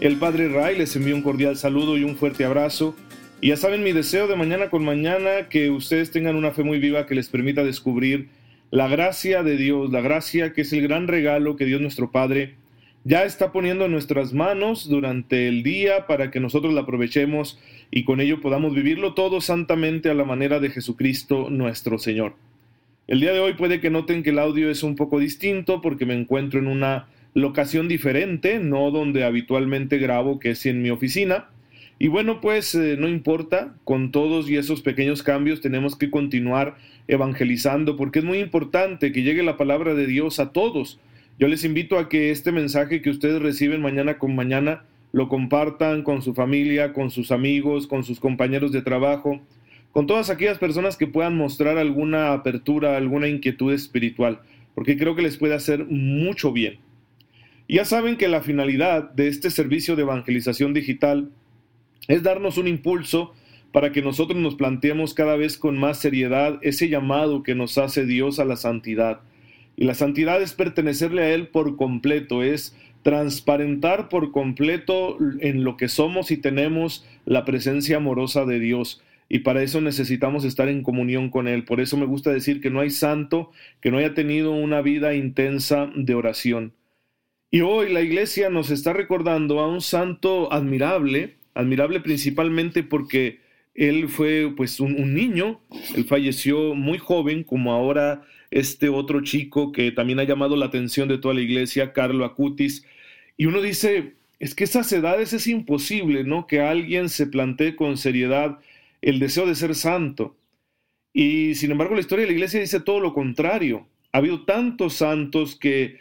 el Padre Ray, les envío un cordial saludo y un fuerte abrazo. Y ya saben mi deseo de mañana con mañana, que ustedes tengan una fe muy viva que les permita descubrir la gracia de Dios, la gracia que es el gran regalo que Dios nuestro Padre ya está poniendo en nuestras manos durante el día para que nosotros la aprovechemos y con ello podamos vivirlo todo santamente a la manera de Jesucristo nuestro Señor. El día de hoy puede que noten que el audio es un poco distinto porque me encuentro en una locación diferente, no donde habitualmente grabo, que es en mi oficina. Y bueno, pues eh, no importa, con todos y esos pequeños cambios tenemos que continuar evangelizando porque es muy importante que llegue la palabra de Dios a todos. Yo les invito a que este mensaje que ustedes reciben mañana con mañana lo compartan con su familia, con sus amigos, con sus compañeros de trabajo, con todas aquellas personas que puedan mostrar alguna apertura, alguna inquietud espiritual, porque creo que les puede hacer mucho bien. Ya saben que la finalidad de este servicio de evangelización digital es darnos un impulso para que nosotros nos planteemos cada vez con más seriedad ese llamado que nos hace Dios a la santidad. Y la santidad es pertenecerle a Él por completo, es transparentar por completo en lo que somos y tenemos la presencia amorosa de Dios y para eso necesitamos estar en comunión con Él. Por eso me gusta decir que no hay santo que no haya tenido una vida intensa de oración. Y hoy la iglesia nos está recordando a un santo admirable, admirable principalmente porque él fue pues un, niño, él falleció muy joven, como ahora este otro chico que también ha llamado la atención de toda la iglesia, Carlo Acutis. Y uno dice, es que esas edades es imposible, ¿no? Que alguien se plantee con seriedad el deseo de ser santo. Y sin embargo la historia de la iglesia dice todo lo contrario. Ha habido tantos santos que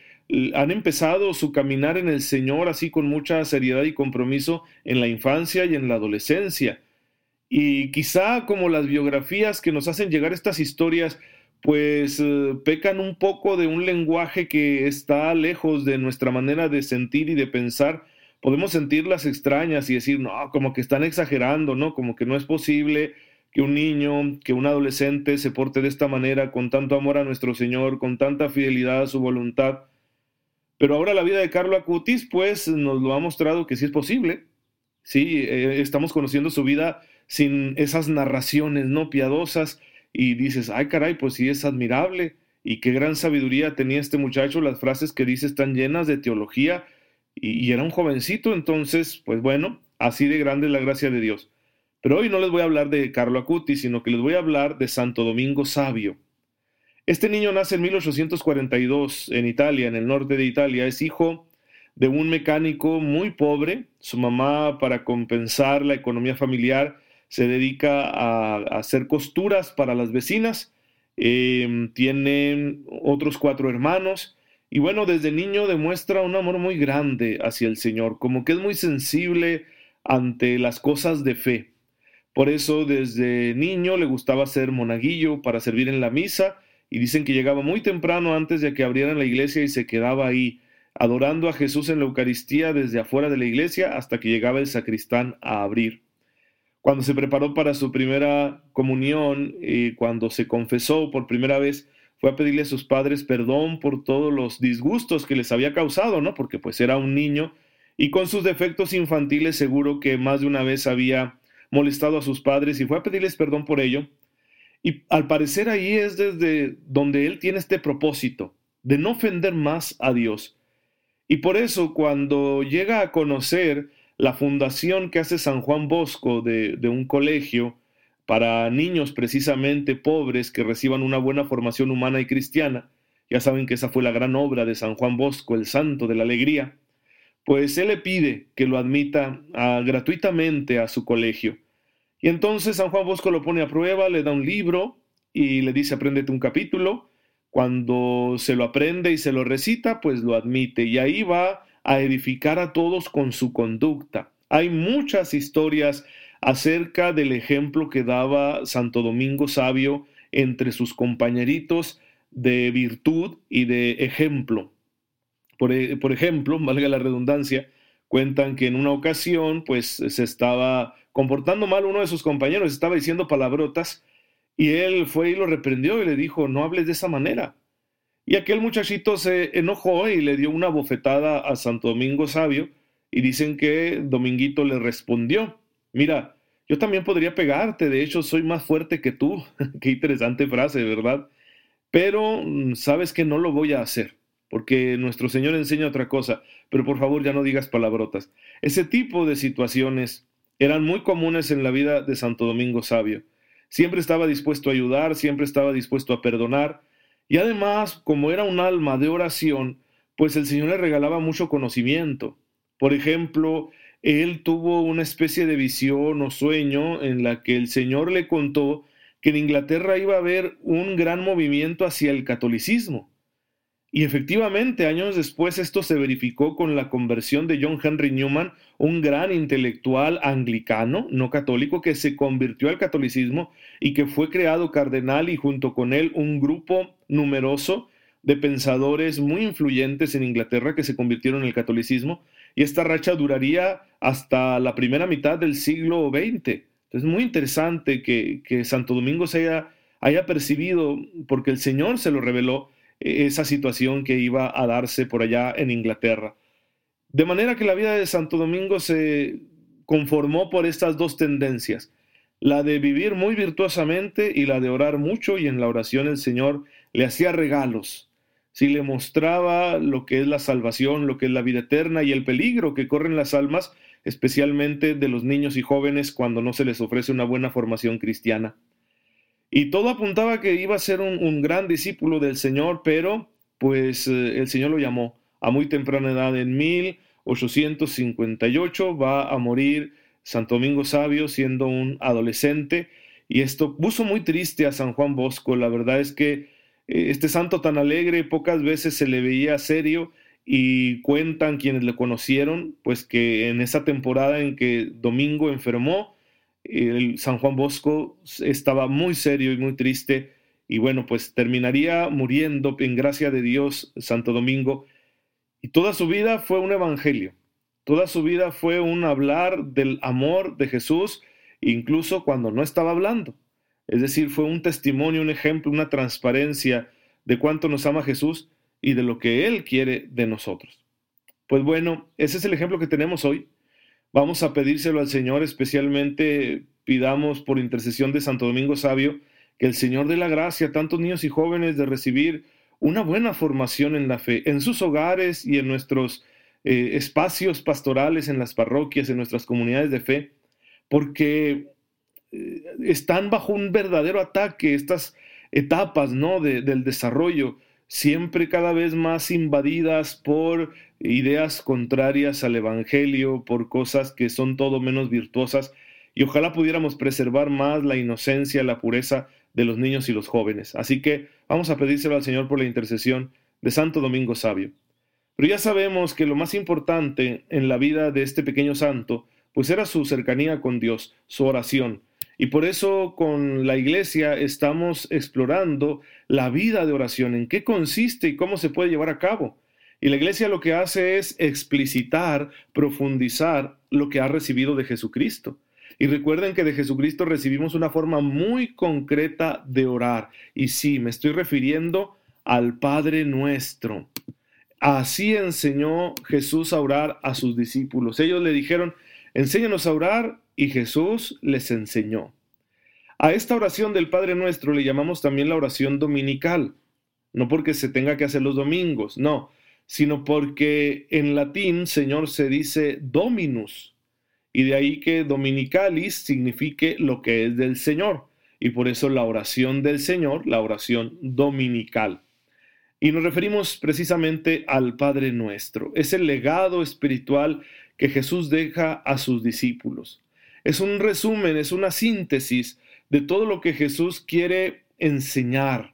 han empezado su caminar en el Señor así con mucha seriedad y compromiso en la infancia y en la adolescencia. Y quizá como las biografías que nos hacen llegar estas historias, pues eh, pecan un poco de un lenguaje que está lejos de nuestra manera de sentir y de pensar, podemos sentirlas extrañas y decir, no, como que están exagerando, ¿no? Como que no es posible que un niño, que un adolescente se porte de esta manera, con tanto amor a nuestro Señor, con tanta fidelidad a su voluntad. Pero ahora la vida de Carlo Acutis, pues, nos lo ha mostrado que sí es posible. Sí, eh, estamos conociendo su vida sin esas narraciones no piadosas y dices, ay caray, pues sí es admirable y qué gran sabiduría tenía este muchacho, las frases que dice están llenas de teología y, era un jovencito, entonces, pues bueno, así de grande es la gracia de Dios. Pero hoy no les voy a hablar de Carlo Acuti, sino que les voy a hablar de Santo Domingo Sabio. Este niño nace en 1842 en Italia, en el norte de Italia. Es hijo de un mecánico muy pobre. Su mamá, para compensar la economía familiar, se dedica a, hacer costuras para las vecinas. Eh, tiene otros cuatro hermanos y bueno, desde niño demuestra un amor muy grande hacia el Señor, como que es muy sensible ante las cosas de fe. Por eso desde niño le gustaba ser monaguillo para servir en la misa y dicen que llegaba muy temprano antes de que abrieran la iglesia y se quedaba ahí adorando a Jesús en la Eucaristía desde afuera de la iglesia hasta que llegaba el sacristán a abrir. Cuando se preparó para su primera comunión y cuando se confesó por primera vez, fue a pedirle a sus padres perdón por todos los disgustos que les había causado, ¿no? Porque pues era un niño y con sus defectos infantiles seguro que más de una vez había molestado a sus padres y fue a pedirles perdón por ello. Y al parecer ahí es desde donde él tiene este propósito de no ofender más a Dios. Y por eso cuando llega a conocer la fundación que hace San Juan Bosco de, un colegio, para niños precisamente pobres que reciban una buena formación humana y cristiana, ya saben que esa fue la gran obra de San Juan Bosco, el santo de la alegría, pues él le pide que lo admita gratuitamente a su colegio. Y entonces San Juan Bosco lo pone a prueba, le da un libro y le dice apréndete un capítulo. Cuando se lo aprende y se lo recita, pues lo admite y ahí va a edificar a todos con su conducta, Hay muchas historias acerca del ejemplo que daba Santo Domingo Sabio entre sus compañeritos de virtud y de ejemplo. Por, e, por, ejemplo, valga la redundancia, cuentan que en una ocasión, pues se estaba comportando mal uno de sus compañeros, estaba diciendo palabrotas, y él fue y lo reprendió y le dijo, no hables de esa manera. Y aquel muchachito se enojó y le dio una bofetada a Santo Domingo Sabio, y dicen que Dominguito le respondió, mira, yo también podría pegarte, de hecho soy más fuerte que tú. Qué interesante frase, ¿verdad? Pero mm, sabes que no lo voy a hacer, porque nuestro Señor enseña otra cosa, pero por favor ya no digas palabrotas. Ese tipo de situaciones eran muy comunes en la vida de Santo Domingo Sabio. Siempre estaba dispuesto a ayudar, siempre estaba dispuesto a perdonar, y además, como era un alma de oración, pues el Señor le regalaba mucho conocimiento. Por ejemplo, él tuvo una especie de visión o sueño en la que el Señor le contó que en Inglaterra iba a haber un gran movimiento hacia el catolicismo. Y efectivamente, años después esto se verificó con la conversión de John Henry Newman, un gran intelectual anglicano, no católico, que se convirtió al catolicismo y que fue creado cardenal y junto con él un grupo numeroso de pensadores muy influyentes en Inglaterra que se convirtieron en el catolicismo y esta racha duraría hasta la primera mitad del siglo XX. Es muy interesante que, Santo Domingo se haya, haya percibido, porque el Señor se lo reveló, esa situación que iba a darse por allá en Inglaterra. De manera que la vida de Santo Domingo se conformó por estas dos tendencias, la de vivir muy virtuosamente y la de orar mucho y en la oración el Señor le hacía regalos, si le mostraba lo que es la salvación, lo que es la vida eterna y el peligro que corren las almas, especialmente de los niños y jóvenes cuando no se les ofrece una buena formación cristiana. Y todo apuntaba que iba a ser un, gran discípulo del Señor, pero pues eh, el Señor lo llamó a muy temprana edad, en 1858 va a morir Santo Domingo Sabio siendo un adolescente, y esto puso muy triste a San Juan Bosco. La verdad es que eh, este santo tan alegre pocas veces se le veía serio y cuentan quienes le conocieron, pues que en esa temporada en que Domingo enfermó, San Juan Bosco estaba muy serio y muy triste y bueno, pues terminaría muriendo en gracia de Dios Santo Domingo y toda su vida fue un evangelio, toda su vida fue un hablar del amor de Jesús, incluso cuando no estaba hablando. Es decir, fue un testimonio, un ejemplo, una transparencia de cuánto nos ama Jesús y de lo que Él quiere de nosotros. Pues bueno, ese es el ejemplo que tenemos hoy. Vamos a pedírselo al Señor, especialmente pidamos por intercesión de Santo Domingo Sabio, que el Señor dé la gracia a tantos niños y jóvenes de recibir una buena formación en la fe, en sus hogares y en nuestros eh, espacios pastorales, en las parroquias, en nuestras comunidades de fe, porque eh, están bajo un verdadero ataque estas etapas ¿no? del desarrollo, siempre cada vez más invadidas por ideas contrarias al Evangelio, por cosas que son todo menos virtuosas, y ojalá pudiéramos preservar más la inocencia, la pureza de los niños y los jóvenes. Así que vamos a pedírselo al Señor por la intercesión de Santo Domingo Sabio. Pero ya sabemos que lo más importante en la vida de este pequeño santo, pues era su cercanía con Dios, su oración, y por eso con la iglesia estamos explorando la vida de oración, en qué consiste y cómo se puede llevar a cabo. Y la iglesia lo que hace es explicitar, profundizar lo que ha recibido de Jesucristo. Y recuerden que de Jesucristo recibimos una forma muy concreta de orar. Y sí, me estoy refiriendo al Padre nuestro. Así enseñó Jesús a orar a sus discípulos. Ellos le dijeron, enséñanos a orar y Jesús les enseñó. A esta oración del Padre Nuestro le llamamos también la oración dominical, no porque se tenga que hacer los domingos, no, sino porque en latín Señor se dice Dominus, y de ahí que dominicalis signifique lo que es del Señor, y por eso la oración del Señor, la oración dominical. Y nos referimos precisamente al Padre Nuestro, es el legado espiritual que Jesús deja a sus discípulos es un resumen, es una síntesis de todo lo que Jesús quiere enseñar.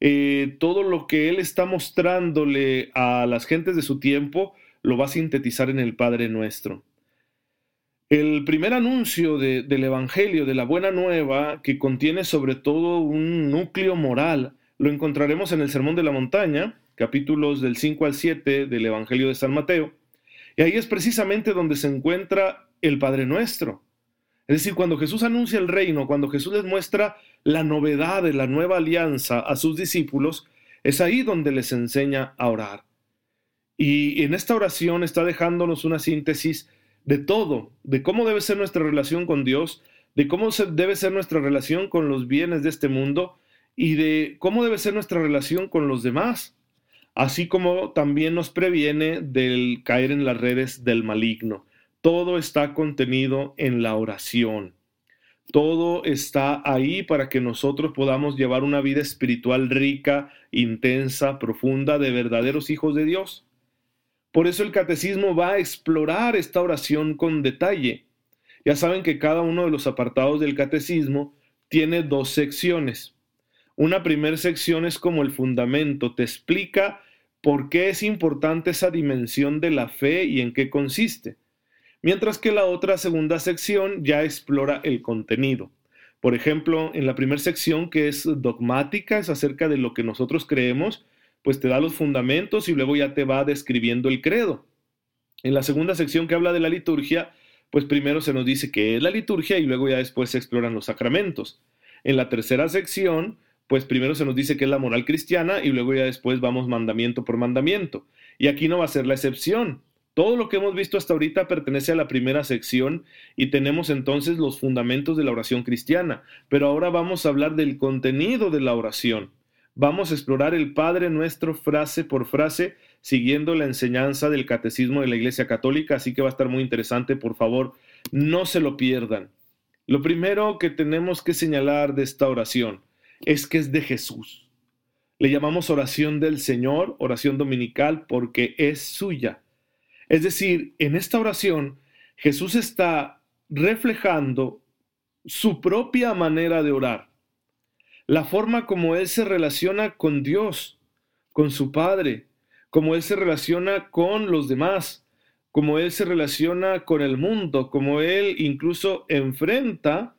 Eh, todo lo que Él está mostrándole a las gentes de su tiempo lo va a sintetizar en el Padre nuestro. El primer anuncio del Evangelio, de la Buena Nueva, que contiene sobre todo un núcleo moral, lo encontraremos en el Sermón de la Montaña, capítulos del 5 al 7 del Evangelio de San Mateo. Y ahí es precisamente donde se encuentra el Padre Nuestro. Es decir, cuando Jesús anuncia el reino, cuando Jesús les muestra la novedad de la nueva alianza a sus discípulos, es ahí donde les enseña a orar. Y en esta oración está dejándonos una síntesis de todo, de cómo debe ser nuestra relación con Dios, de cómo debe ser nuestra relación con los bienes de este mundo y de cómo debe ser nuestra relación con los demás, así como también nos previene del caer en las redes del maligno. Todo está contenido en la oración. Todo está ahí para que nosotros podamos llevar una vida espiritual rica, intensa, profunda, de verdaderos hijos de Dios. Por eso el catecismo va a explorar esta oración con detalle. Ya saben que cada uno de los apartados del catecismo tiene dos secciones. Una primera sección es como el fundamento, te explica por qué es importante esa dimensión de la fe y en qué consiste. Mientras que la otra segunda sección ya explora el contenido. Por ejemplo, en la primera sección que es dogmática, es acerca de lo que nosotros creemos, pues te da los fundamentos y luego ya te va describiendo el credo. En la segunda sección que habla de la liturgia, pues primero se nos dice qué es la liturgia y luego ya después se exploran los sacramentos. En la tercera sección, pues primero se nos dice qué es la moral cristiana y luego ya después vamos mandamiento por mandamiento. Y aquí no va a ser la excepción. Todo lo que hemos visto hasta ahorita pertenece a la primera sección y tenemos entonces los fundamentos de la oración cristiana, pero ahora vamos a hablar del contenido de la oración. Vamos a explorar el Padre Nuestro frase por frase, siguiendo la enseñanza del Catecismo de la Iglesia Católica, así que va a estar muy interesante, por favor, no se lo pierdan. Lo primero que tenemos que señalar de esta oración es que es de Jesús. Le llamamos oración del Señor, oración dominical, porque es suya. Es decir, en esta oración Jesús está reflejando su propia manera de orar la forma como Él se relaciona con Dios, con su Padre, como Él se relaciona con los demás, como Él se relaciona con el mundo, como Él incluso enfrenta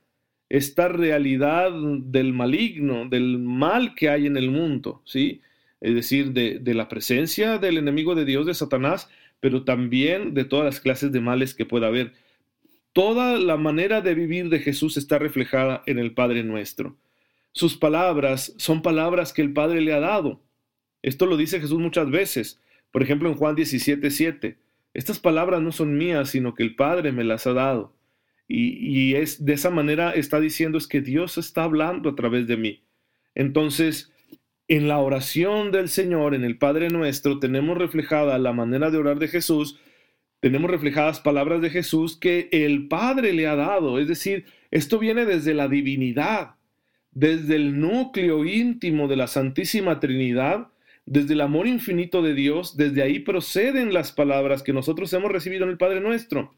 esta realidad del maligno, del mal que hay en el mundo, ¿sí? Es decir, de, de la presencia del enemigo de Dios, de Satanás, pero también de todas las clases de males que pueda haber. Toda la manera de vivir de Jesús está reflejada en el Padre nuestro. Sus palabras son palabras que el Padre le ha dado. Esto lo dice Jesús muchas veces. Por ejemplo, en Juan 17, 7. Estas palabras no son mías, sino que el Padre me las ha dado. Y, y es de esa manera está diciendo es que Dios está hablando a través de mí. Entonces, en la oración del Señor, en el Padre nuestro, tenemos reflejada la manera de orar de Jesús, tenemos reflejadas palabras de Jesús que el Padre le ha dado. Es decir, esto viene desde la divinidad desde el núcleo íntimo de la Santísima Trinidad, desde el amor infinito de Dios, desde ahí proceden las palabras que nosotros hemos recibido en el Padre nuestro.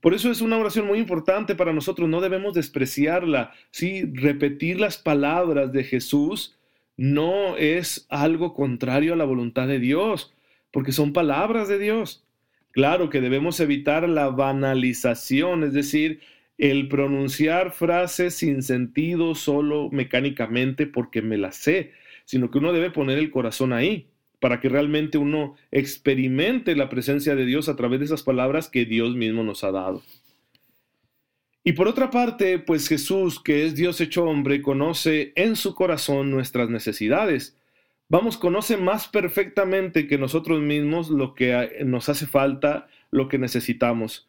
Por eso es una oración muy importante para nosotros, no debemos despreciarla. Sí, repetir las palabras de Jesús no es algo contrario a la voluntad de Dios, porque son palabras de Dios. Claro que debemos evitar la banalización, es decir, el pronunciar frases sin sentido solo mecánicamente porque me las sé, sino que uno debe poner el corazón ahí para que realmente uno experimente la presencia de Dios a través de esas palabras que Dios mismo nos ha dado. Y por otra parte, pues Jesús, que es Dios hecho hombre, conoce en su corazón nuestras necesidades. Vamos, conoce más perfectamente que nosotros mismos lo que nos hace falta, lo que necesitamos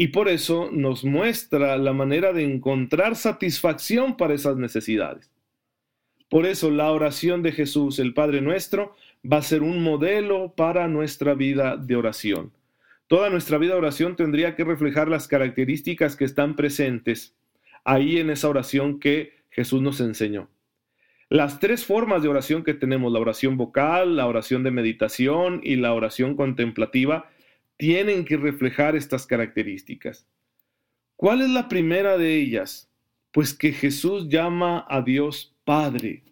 y por eso nos muestra la manera de encontrar satisfacción para esas necesidades. Por eso la oración de Jesús, el Padre nuestro, va a ser un modelo para nuestra vida de oración. Toda nuestra vida de oración tendría que reflejar las características que están presentes ahí en esa oración que Jesús nos enseñó. Las tres formas de oración que tenemos, la oración vocal, la oración de meditación y la oración contemplativa, tienen que reflejar estas características. ¿Cuál es la primera de ellas? Pues que Jesús llama a Dios Padre.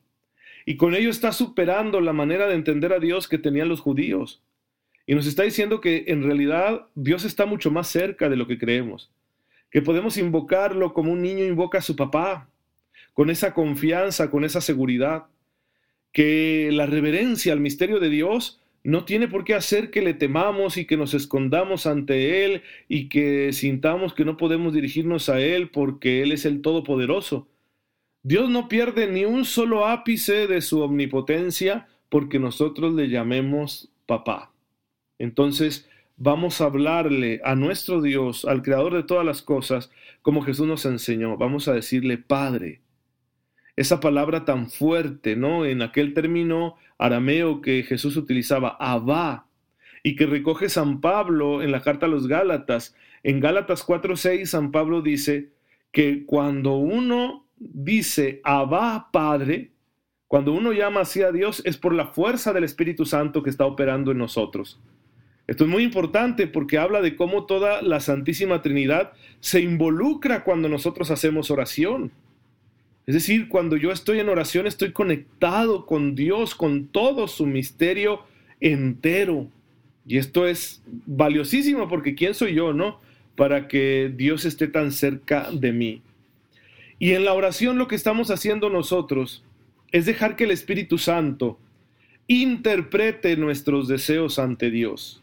Y con ello está superando la manera de entender a Dios que tenían los judíos. Y nos está diciendo que en realidad Dios está mucho más cerca de lo que creemos. que podemos invocarlo como un niño invoca a su papá, con esa confianza, con esa seguridad, que la reverencia al misterio de Dios no tiene por qué hacer que le temamos y que nos escondamos ante Él y que sintamos que no podemos dirigirnos a Él porque Él es el Todopoderoso. Dios no pierde ni un solo ápice de su omnipotencia porque nosotros le llamemos papá. Entonces, vamos a hablarle a nuestro Dios, al Creador de todas las cosas, como Jesús nos enseñó. Vamos a decirle Padre. Esa palabra tan fuerte, ¿no? En aquel término arameo que Jesús utilizaba, Abba, y que recoge San Pablo en la carta a los Gálatas. En Gálatas 4:6 San Pablo dice que cuando uno dice Abba Padre, cuando uno llama así a Dios es por la fuerza del Espíritu Santo que está operando en nosotros. Esto es muy importante porque habla de cómo toda la Santísima Trinidad se involucra cuando nosotros hacemos oración. Es decir, cuando yo estoy en oración estoy conectado con Dios, con todo su misterio entero. Y esto es valiosísimo porque ¿quién soy yo, no? Para que Dios esté tan cerca de mí. Y en la oración lo que estamos haciendo nosotros es dejar que el Espíritu Santo interprete nuestros deseos ante Dios.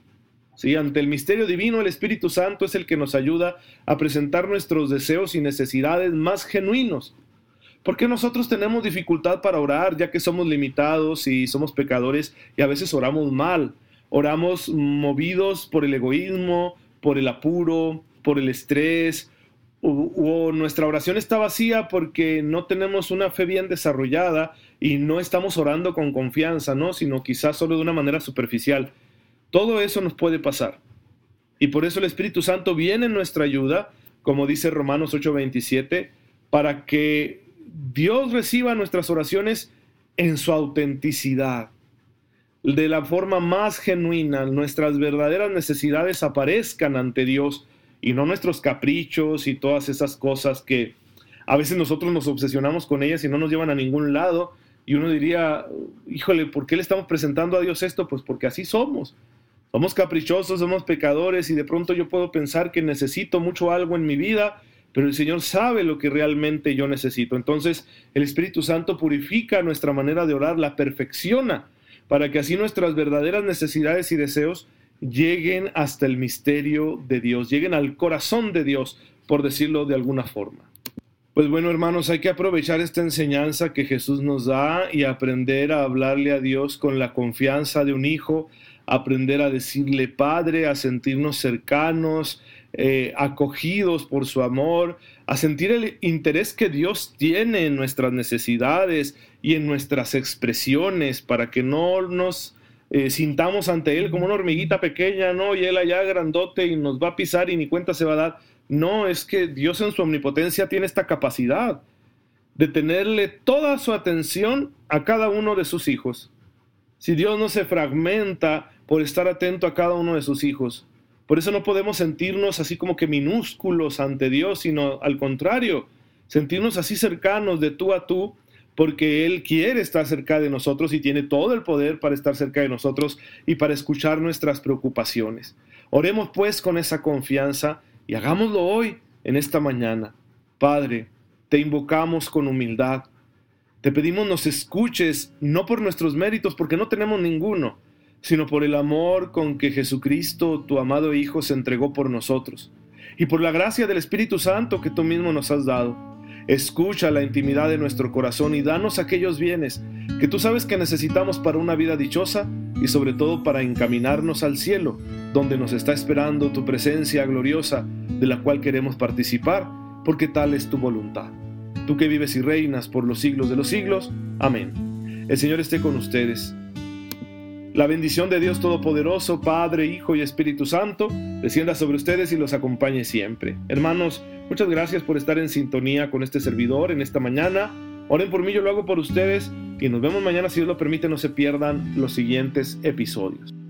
¿Sí? Ante el misterio divino, el Espíritu Santo es el que nos ayuda a presentar nuestros deseos y necesidades más genuinos. Porque nosotros tenemos dificultad para orar, ya que somos limitados y somos pecadores y a veces oramos mal. Oramos movidos por el egoísmo, por el apuro, por el estrés, o, nuestra oración está vacía porque no tenemos una fe bien desarrollada y no estamos orando con confianza, ¿no? Sino quizás solo de una manera superficial. Todo eso nos puede pasar. Y por eso el Espíritu Santo viene en nuestra ayuda, como dice Romanos 8:27, para que Dios reciba nuestras oraciones en su autenticidad, de la forma más genuina, nuestras verdaderas necesidades aparezcan ante Dios y no nuestros caprichos y todas esas cosas que a veces nosotros nos obsesionamos con ellas y no nos llevan a ningún lado. Y uno diría, híjole, ¿por qué le estamos presentando a Dios esto? Pues porque así somos. Somos caprichosos, somos pecadores y de pronto yo puedo pensar que necesito mucho algo en mi vida, pero el Señor sabe lo que realmente yo necesito. Entonces el Espíritu Santo purifica nuestra manera de orar, la perfecciona, para que así nuestras verdaderas necesidades y deseos lleguen hasta el misterio de Dios, lleguen al corazón de Dios, por decirlo de alguna forma. Pues bueno, hermanos, hay que aprovechar esta enseñanza que Jesús nos da y aprender a hablarle a Dios con la confianza de un hijo, aprender a decirle Padre, a sentirnos cercanos, eh, acogidos por su amor, a sentir el interés que Dios tiene en nuestras necesidades y en nuestras expresiones, para que no nos eh, sintamos ante Él como una hormiguita pequeña, ¿no? Y Él allá grandote y nos va a pisar y ni cuenta se va a dar. No, es que Dios en su omnipotencia tiene esta capacidad de tenerle toda su atención a cada uno de sus hijos. Si Dios no se fragmenta por estar atento a cada uno de sus hijos, por eso no podemos sentirnos así como que minúsculos ante Dios, sino al contrario, sentirnos así cercanos de tú a tú porque Él quiere estar cerca de nosotros y tiene todo el poder para estar cerca de nosotros y para escuchar nuestras preocupaciones. Oremos pues con esa confianza y hagámoslo hoy, en esta mañana. Padre, te invocamos con humildad. Te pedimos nos escuches, no por nuestros méritos, porque no tenemos ninguno, sino por el amor con que Jesucristo, tu amado Hijo, se entregó por nosotros, y por la gracia del Espíritu Santo que tú mismo nos has dado. Escucha la intimidad de nuestro corazón y danos aquellos bienes que tú sabes que necesitamos para una vida dichosa y sobre todo para encaminarnos al cielo, donde nos está esperando tu presencia gloriosa, de la cual queremos participar, porque tal es tu voluntad. Tú que vives y reinas por los siglos de los siglos. Amén. El Señor esté con ustedes la bendición de Dios Todopoderoso, Padre, Hijo y Espíritu Santo, descienda sobre ustedes y los acompañe siempre. Hermanos, muchas gracias por estar en sintonía con este servidor en esta mañana. Oren por mí, yo lo hago por ustedes y nos vemos mañana si Dios lo permite, no se pierdan los siguientes episodios.